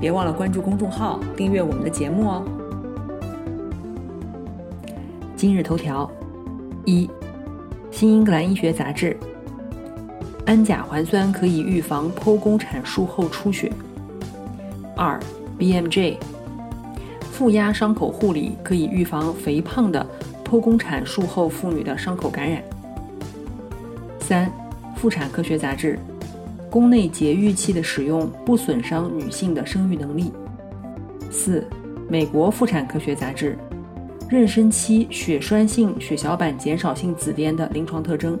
别忘了关注公众号，订阅我们的节目哦。今日头条：一，《新英格兰医学杂志》，氨甲环酸可以预防剖宫产术后出血。二，《BMJ》，负压伤口护理可以预防肥胖的剖宫产术后妇女的伤口感染。三，《妇产科学杂志》。宫内节育器的使用不损伤女性的生育能力。四，美国妇产科学杂志，妊娠期血栓性血小板减少性紫癜的临床特征。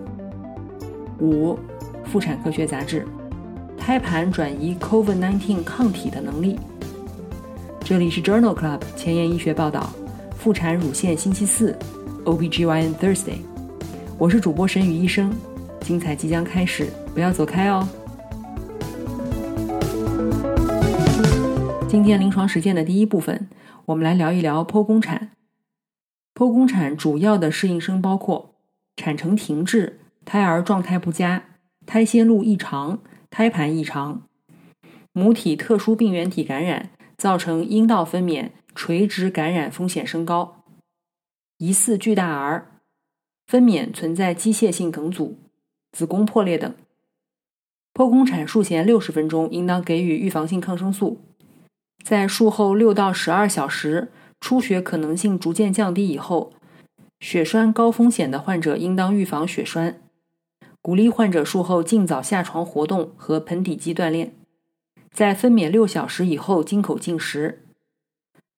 五，妇产科学杂志，胎盘转移 COVID-19 抗体的能力。这里是 Journal Club 前沿医学报道，妇产乳腺星期四，OBGYN Thursday。我是主播神宇医生，精彩即将开始，不要走开哦。今天临床实践的第一部分，我们来聊一聊剖宫产。剖宫产主要的适应生包括产程停滞、胎儿状态不佳、胎先路异常、胎盘异常、母体特殊病原体感染，造成阴道分娩垂直感染风险升高、疑似巨大儿、分娩存在机械性梗阻、子宫破裂等。剖宫产术前六十分钟应当给予预防性抗生素。在术后六到十二小时，出血可能性逐渐降低以后，血栓高风险的患者应当预防血栓。鼓励患者术后尽早下床活动和盆底肌锻炼。在分娩六小时以后，经口进食。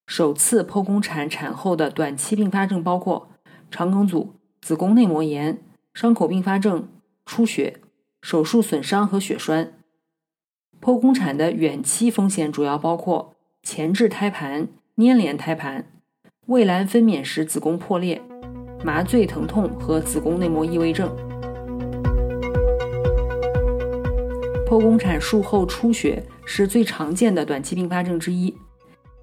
首次剖宫产产后的短期并发症包括肠梗阻、子宫内膜炎、伤口并发症、出血、手术损伤和血栓。剖宫产的远期风险主要包括。前置胎盘、粘连胎盘、蔚蓝分娩时子宫破裂、麻醉疼痛和子宫内膜异位症。剖宫产术后出血是最常见的短期并发症之一。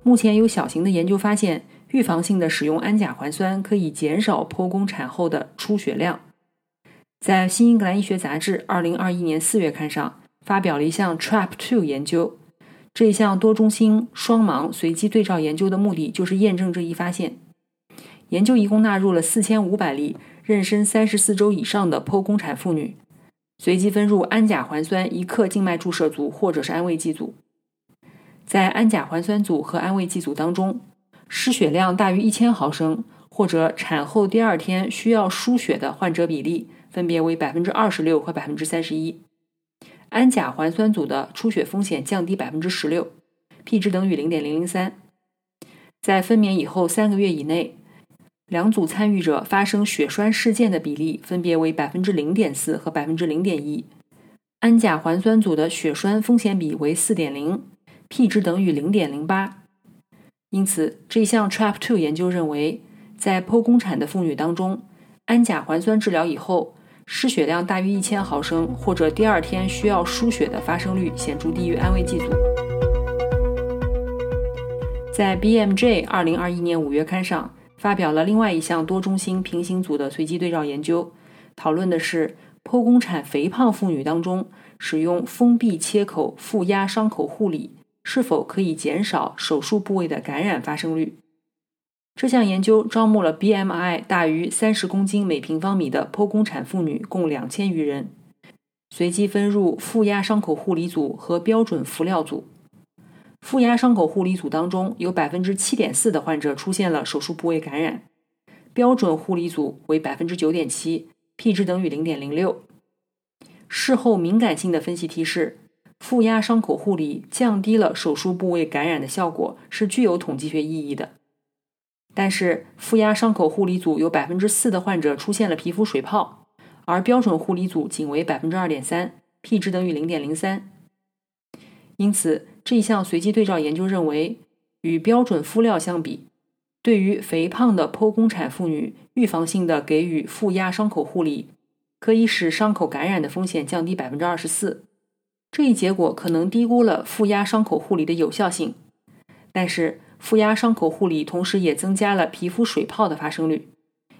目前有小型的研究发现，预防性的使用氨甲环酸可以减少剖宫产后的出血量。在《新英格兰医学杂志》二零二一年四月刊上发表了一项 TRAP2 研究。这一项多中心双盲随机对照研究的目的就是验证这一发现。研究一共纳入了四千五百例妊娠三十四周以上的剖宫产妇女，随机分入氨甲环酸一克静脉注射组或者是安慰剂组。在氨甲环酸组和安慰剂组当中，失血量大于一千毫升或者产后第二天需要输血的患者比例分别为百分之二十六和百分之三十一。氨甲环酸组的出血风险降低百分之十六，P 值等于零点零零三。在分娩以后三个月以内，两组参与者发生血栓事件的比例分别为百分之零点四和百分之零点一。氨甲环酸组的血栓风险比为四点零，P 值等于零点零八。因此，这项 TRAP2 研究认为，在剖宫产的妇女当中，氨甲环酸治疗以后。失血量大于一千毫升，或者第二天需要输血的发生率显著低于安慰剂组。在 BMJ 二零二一年五月刊上发表了另外一项多中心平行组的随机对照研究，讨论的是剖宫产肥胖妇女当中使用封闭切口负压伤口护理是否可以减少手术部位的感染发生率。这项研究招募了 BMI 大于三十公斤每平方米的剖宫产妇女共两千余人，随机分入负压伤口护理组和标准敷料组。负压伤口护理组当中有百分之七点四的患者出现了手术部位感染，标准护理组为百分之九点七，P 值等于零点零六。事后敏感性的分析提示，负压伤口护理降低了手术部位感染的效果是具有统计学意义的。但是，负压伤口护理组有百分之四的患者出现了皮肤水泡，而标准护理组仅为百分之二点三，P 值等于零点零三。因此，这一项随机对照研究认为，与标准敷料相比，对于肥胖的剖宫产妇女，预防性的给予负压伤口护理，可以使伤口感染的风险降低百分之二十四。这一结果可能低估了负压伤口护理的有效性，但是负压伤口护理同时也增加了皮肤水泡的发生率，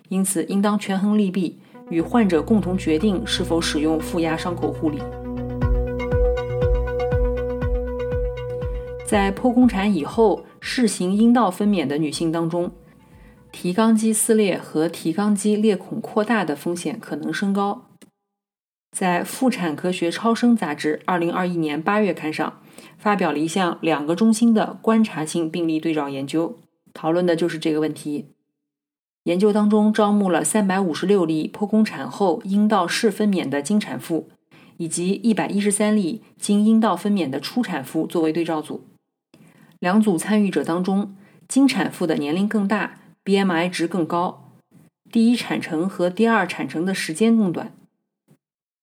因此应当权衡利弊，与患者共同决定是否使用负压伤口护理。在剖宫产以后试行阴道分娩的女性当中，提肛肌撕裂和提肛肌裂孔扩大的风险可能升高。在《妇产科学超声》杂志2021年8月刊上，发表了一项两个中心的观察性病例对照研究，讨论的就是这个问题。研究当中招募了356例剖宫产后阴道室分娩的经产妇，以及113例经阴道分娩的初产妇作为对照组。两组参与者当中，经产妇的年龄更大，BMI 值更高，第一产程和第二产程的时间更短。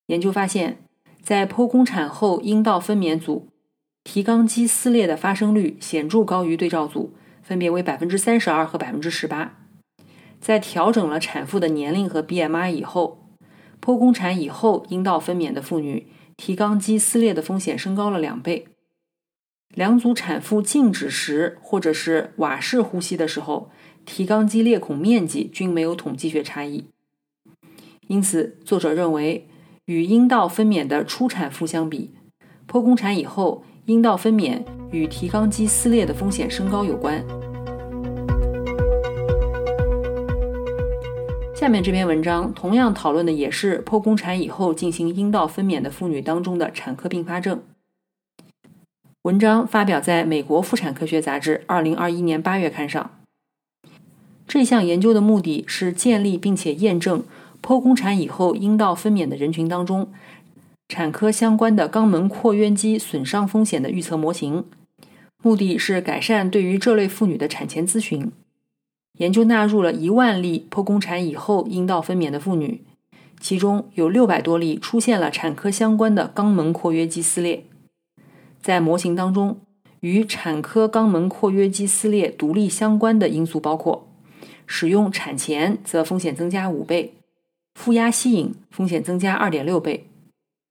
研究发现，在剖宫产后阴道分娩组，提肛肌撕裂的发生率显著高于对照组，分别为百分之三十二和百分之十八。在调整了产妇的年龄和 BMI 以后，剖宫产以后阴道分娩的妇女，提肛肌撕裂的风险升高了两倍。两组产妇静止时或者是瓦式呼吸的时候，提肛肌裂孔面积均没有统计学差异。因此，作者认为，与阴道分娩的初产妇相比，剖宫产以后阴道分娩与提肛肌撕裂的风险升高有关。下面这篇文章同样讨论的也是剖宫产以后进行阴道分娩的妇女当中的产科并发症。文章发表在美国妇产科学杂志二零二一年八月刊上。这项研究的目的是建立并且验证剖宫产以后阴道分娩的人群当中产科相关的肛门括约肌损伤风险的预测模型，目的是改善对于这类妇女的产前咨询。研究纳入了一万例剖宫产以后阴道分娩的妇女，其中有六百多例出现了产科相关的肛门括约肌撕裂。在模型当中，与产科肛门括约肌撕裂独立相关的因素包括：使用产前则风险增加五倍，负压吸引风险增加二点六倍，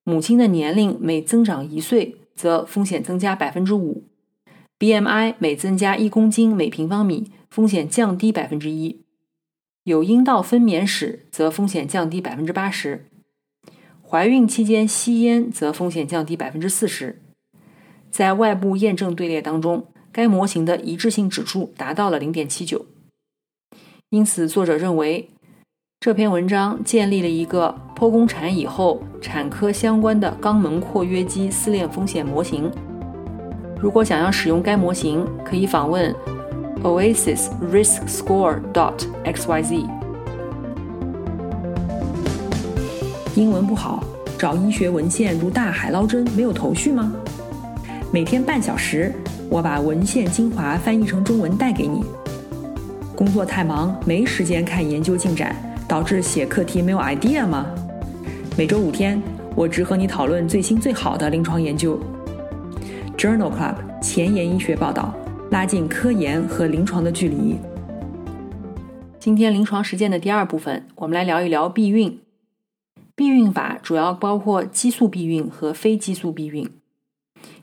母亲的年龄每增长一岁则风险增加百分之五，BMI 每增加一公斤每平方米风险降低百分之一，有阴道分娩史则风险降低百分之八十，怀孕期间吸烟则风险降低百分之四十。在外部验证队列当中，该模型的一致性指数达到了零点七九。因此，作者认为这篇文章建立了一个剖宫产以后产科相关的肛门括约肌撕裂风险模型。如果想要使用该模型，可以访问 Oasis Risk Score dot xyz。英文不好，找医学文献如大海捞针，没有头绪吗？每天半小时，我把文献精华翻译成中文带给你。工作太忙，没时间看研究进展，导致写课题没有 idea 吗？每周五天，我只和你讨论最新最好的临床研究。Journal Club 前沿医学报道，拉近科研和临床的距离。今天临床实践的第二部分，我们来聊一聊避孕。避孕法主要包括激素避孕和非激素避孕。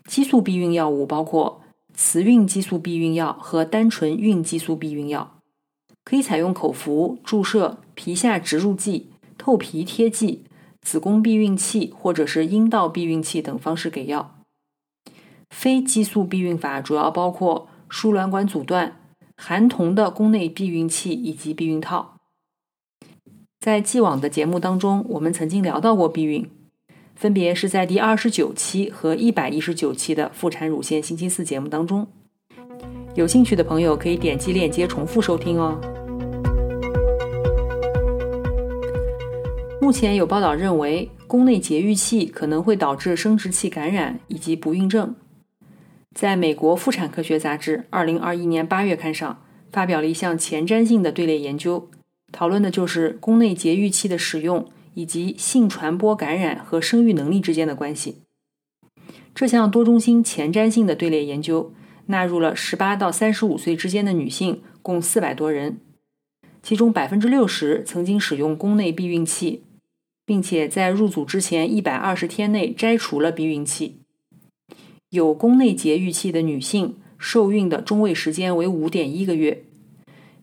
激素避孕药物包括雌孕激素避孕药和单纯孕激素避孕药，可以采用口服、注射、皮下植入剂、透皮贴剂、子宫避孕器或者是阴道避孕器等方式给药。非激素避孕法主要包括输卵管阻断、含铜的宫内避孕器以及避孕套。在既往的节目当中，我们曾经聊到过避孕。分别是在第二十九期和一百一十九期的妇产乳腺星期四节目当中，有兴趣的朋友可以点击链接重复收听哦。目前有报道认为，宫内节育器可能会导致生殖器感染以及不孕症。在美国妇产科学杂志二零二一年八月刊上发表了一项前瞻性的队列研究，讨论的就是宫内节育器的使用。以及性传播感染和生育能力之间的关系。这项多中心前瞻性的队列研究纳入了18到35岁之间的女性，共400多人，其中60%曾经使用宫内避孕器，并且在入组之前120天内摘除了避孕器。有宫内节育器的女性受孕的中位时间为5.1个月，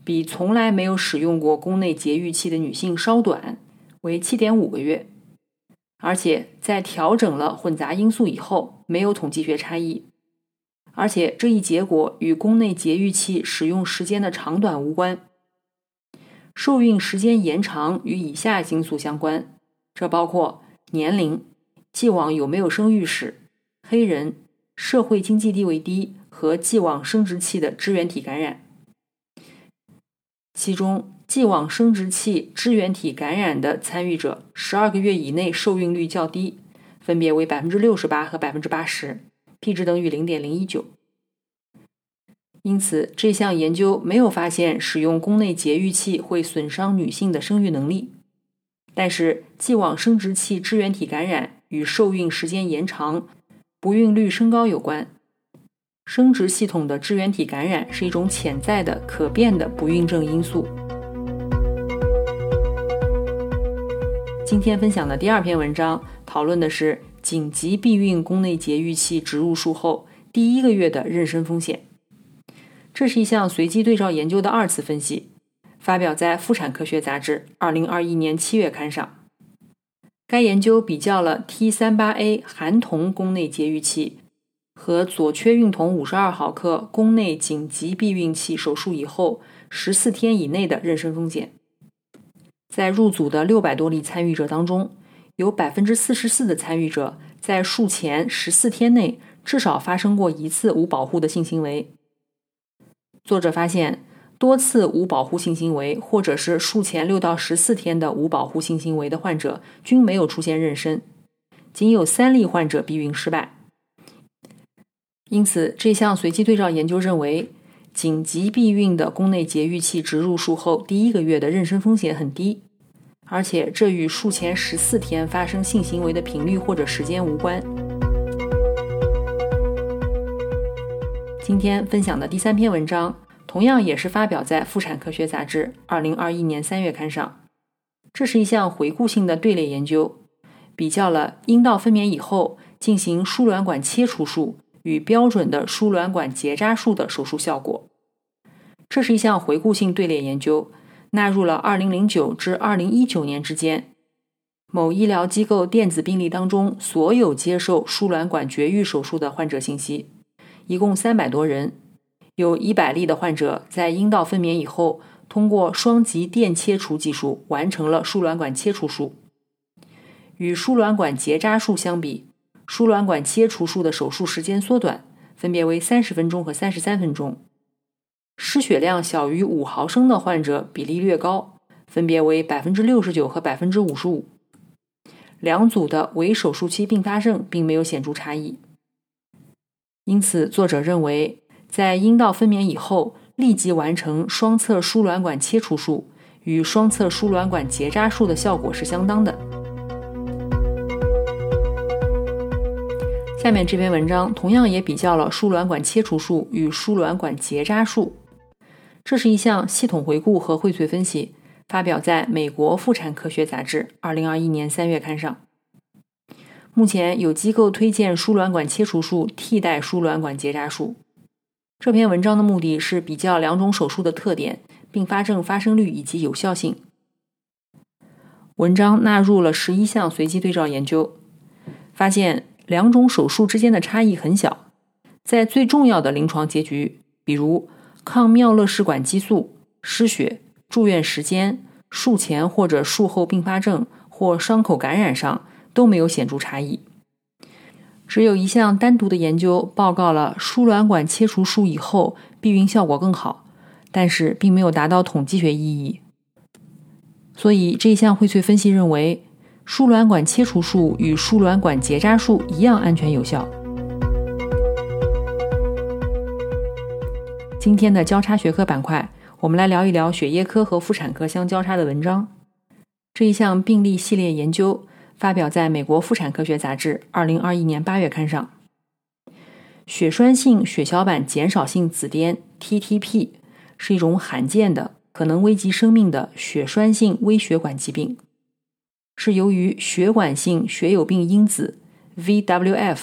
比从来没有使用过宫内节育器的女性稍短，为7.5个月。而且在调整了混杂因素以后，没有统计学差异。而且这一结果与宫内节育器使用时间的长短无关，受孕时间延长与以下因素相关，这包括年龄、既往有没有生育史、黑人。社会经济地位低和既往生殖器的支原体感染，其中既往生殖器支原体感染的参与者，十二个月以内受孕率较低，分别为百分之六十八和百分之八十，p 值等于零点零一九。因此，这项研究没有发现使用宫内节育器会损伤女性的生育能力，但是既往生殖器支原体感染与受孕时间延长。不孕率升高有关，生殖系统的支原体感染是一种潜在的可变的不孕症因素。今天分享的第二篇文章讨论的是紧急避孕宫内节育器植入术后第一个月的妊娠风险。这是一项随机对照研究的二次分析，发表在《妇产科学杂志》二零二一年七月刊上。该研究比较了 T 三八 A 含铜宫内节育器和左缺孕酮五十二毫克宫内紧急避孕器手术以后十四天以内的妊娠风险。在入组的六百多例参与者当中，有百分之四十四的参与者在术前十四天内至少发生过一次无保护的性行为。作者发现。多次无保护性行为，或者是术前六到十四天的无保护性行为的患者，均没有出现妊娠，仅有三例患者避孕失败。因此，这项随机对照研究认为，紧急避孕的宫内节育器植入术后第一个月的妊娠风险很低，而且这与术前十四天发生性行为的频率或者时间无关。今天分享的第三篇文章。同样也是发表在《妇产科学杂志》二零二一年三月刊上。这是一项回顾性的队列研究，比较了阴道分娩以后进行输卵管切除术与标准的输卵管结扎术的手术效果。这是一项回顾性队列研究，纳入了二零零九至二零一九年之间某医疗机构电子病历当中所有接受输卵管绝育手术的患者信息，一共三百多人。有一百例的患者在阴道分娩以后，通过双极电切除技术完成了输卵管切除术。与输卵管结扎术相比，输卵管切除术的手术时间缩短，分别为三十分钟和三十三分钟。失血量小于五毫升的患者比例略高，分别为百分之六十九和百分之五十五。两组的伪手术期并发症并没有显著差异。因此，作者认为。在阴道分娩以后，立即完成双侧输卵管切除术与双侧输卵管结扎术的效果是相当的。下面这篇文章同样也比较了输卵管切除术与输卵管结扎术。这是一项系统回顾和荟萃分析，发表在美国妇产科学杂志二零二一年三月刊上。目前有机构推荐输卵管切除术替代输卵管结扎术。这篇文章的目的是比较两种手术的特点、并发症发生率以及有效性。文章纳入了十一项随机对照研究，发现两种手术之间的差异很小。在最重要的临床结局，比如抗妙乐氏管激素、失血、住院时间、术前或者术后并发症或伤口感染上，都没有显著差异。只有一项单独的研究报告了输卵管切除术以后避孕效果更好，但是并没有达到统计学意义。所以这一项荟萃分析认为，输卵管切除术与输卵管结扎术一样安全有效。今天的交叉学科板块，我们来聊一聊血液科和妇产科相交叉的文章。这一项病例系列研究。发表在美国妇产科学杂志二零二一年八月刊上。血栓性血小板减少性紫癜 （TTP） 是一种罕见的、可能危及生命的血栓性微血管疾病，是由于血管性血友病因子 （VWF）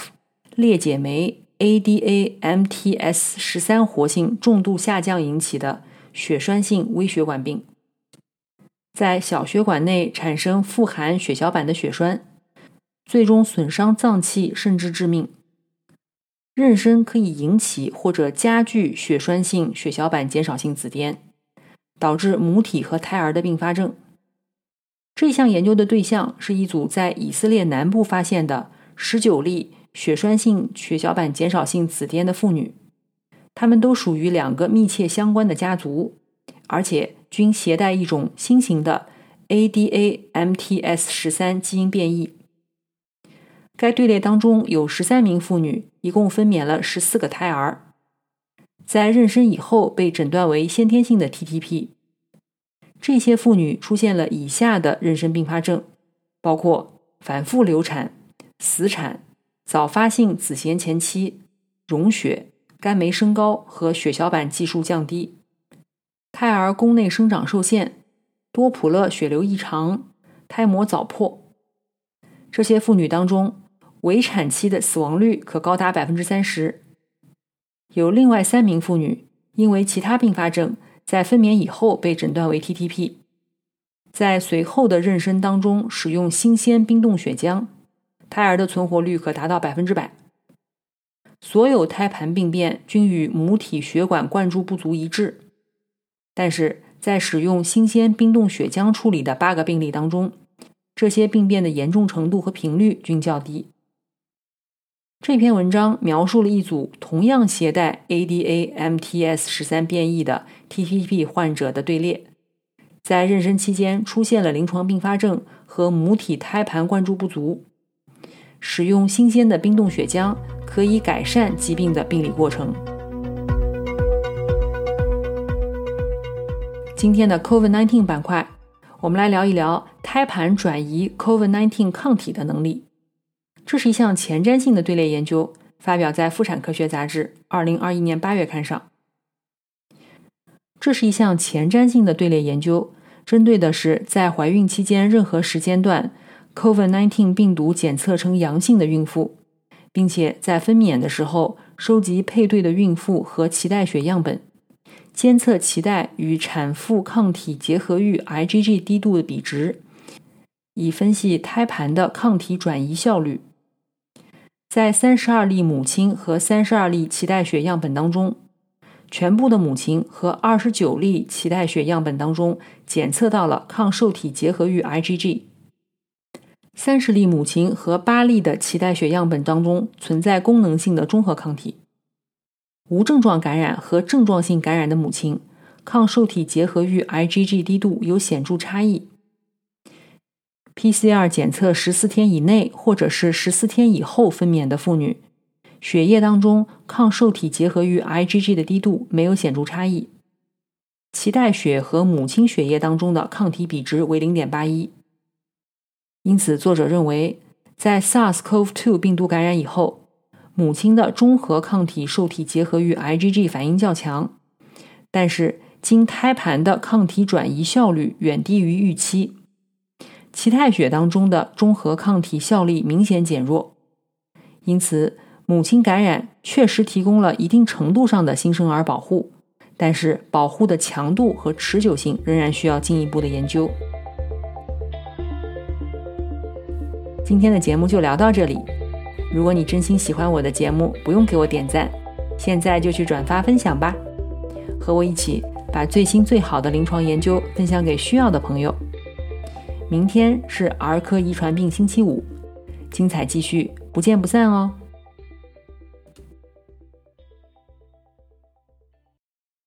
裂解酶 ADA-MTS 十三活性重度下降引起的血栓性微血管病。在小血管内产生富含血小板的血栓，最终损伤脏器，甚至致命。妊娠可以引起或者加剧血栓性血小板减少性紫癜，导致母体和胎儿的并发症。这项研究的对象是一组在以色列南部发现的十九例血栓性血小板减少性紫癜的妇女，她们都属于两个密切相关的家族，而且均携带一种新型的 ADA-MTS 十三基因变异。该队列当中有十三名妇女，一共分娩了十四个胎儿，在妊娠以后被诊断为先天性的 TTP。这些妇女出现了以下的妊娠并发症，包括反复流产、死产、早发性子痫前期、溶血、肝酶升高和血小板计数降低、胎儿宫内生长受限、多普勒血流异常、胎膜早破。这些妇女当中，围产期的死亡率可高达百分之三十。有另外三名妇女因为其他并发症，在分娩以后被诊断为 TTP，在随后的妊娠当中使用新鲜冰冻血浆，胎儿的存活率可达到百分之百。所有胎盘病变均与母体血管灌注不足一致，但是在使用新鲜冰冻血浆处理的八个病例当中，这些病变的严重程度和频率均较低。这篇文章描述了一组同样携带 ADA-MTS 十三变异的 TTP 患者的队列，在妊娠期间出现了临床并发症和母体胎盘灌注不足。使用新鲜的冰冻血浆可以改善疾病的病理过程。今天的 COVID-19 板块，我们来聊一聊胎盘转移 COVID-19 抗体的能力。这是一项前瞻性的队列研究，发表在《妇产科学杂志》二零二一年八月刊上。这是一项前瞻性的队列研究，针对的是在怀孕期间任何时间段 COVID-19 病毒检测呈阳性的孕妇，并且在分娩的时候收集配对的孕妇和脐带血样本，监测脐带与产妇抗体结合域 IgG 低度的比值，以分析胎盘的抗体转移效率。在三十二例母亲和三十二例脐带血样本当中，全部的母亲和二十九例脐带血样本当中检测到了抗受体结合域 IgG。三十例母亲和八例的脐带血样本当中存在功能性的中和抗体。无症状感染和症状性感染的母亲，抗受体结合域 IgG 低度有显著差异。PCR 检测十四天以内或者是十四天以后分娩的妇女，血液当中抗受体结合域 IgG 的低度没有显著差异。脐带血和母亲血液当中的抗体比值为零点八一。因此，作者认为，在 SARS-CoV-2 病毒感染以后，母亲的中和抗体受体结合与 IgG 反应较强，但是经胎盘的抗体转移效率远低于预期。脐带血当中的中和抗体效力明显减弱，因此母亲感染确实提供了一定程度上的新生儿保护，但是保护的强度和持久性仍然需要进一步的研究。今天的节目就聊到这里，如果你真心喜欢我的节目，不用给我点赞，现在就去转发分享吧，和我一起把最新最好的临床研究分享给需要的朋友。明天是儿科遗传病星期五，精彩继续，不见不散哦。